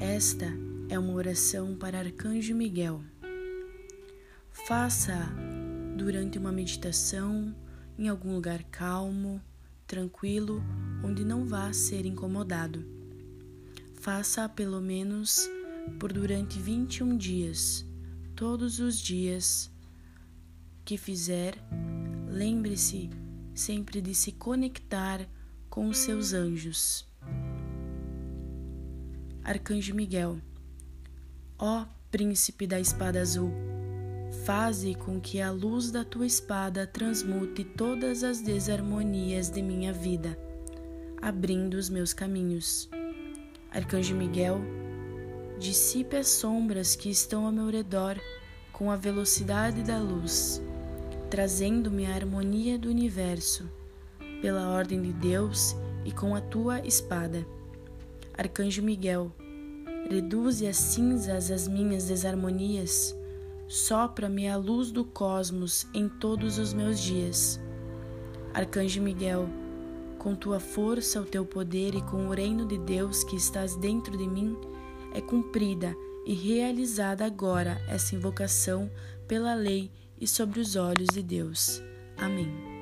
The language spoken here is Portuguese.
Esta é uma oração para Arcanjo Miguel. Faça durante uma meditação em algum lugar calmo, tranquilo, onde não vá ser incomodado. Faça pelo menos por durante 21 dias, todos os dias que fizer, lembre-se sempre de se conectar com os seus anjos. Arcanjo Miguel, ó Príncipe da Espada Azul, faze com que a luz da tua espada transmute todas as desarmonias de minha vida, abrindo os meus caminhos. Arcanjo Miguel, dissipe as sombras que estão ao meu redor com a velocidade da luz, trazendo-me a harmonia do universo, pela ordem de Deus e com a tua espada. Arcanjo Miguel, reduze as cinzas as minhas desarmonias, sopra-me a luz do cosmos em todos os meus dias. Arcanjo Miguel, com tua força, o teu poder e com o reino de Deus que estás dentro de mim, é cumprida e realizada agora essa invocação pela lei e sobre os olhos de Deus. Amém.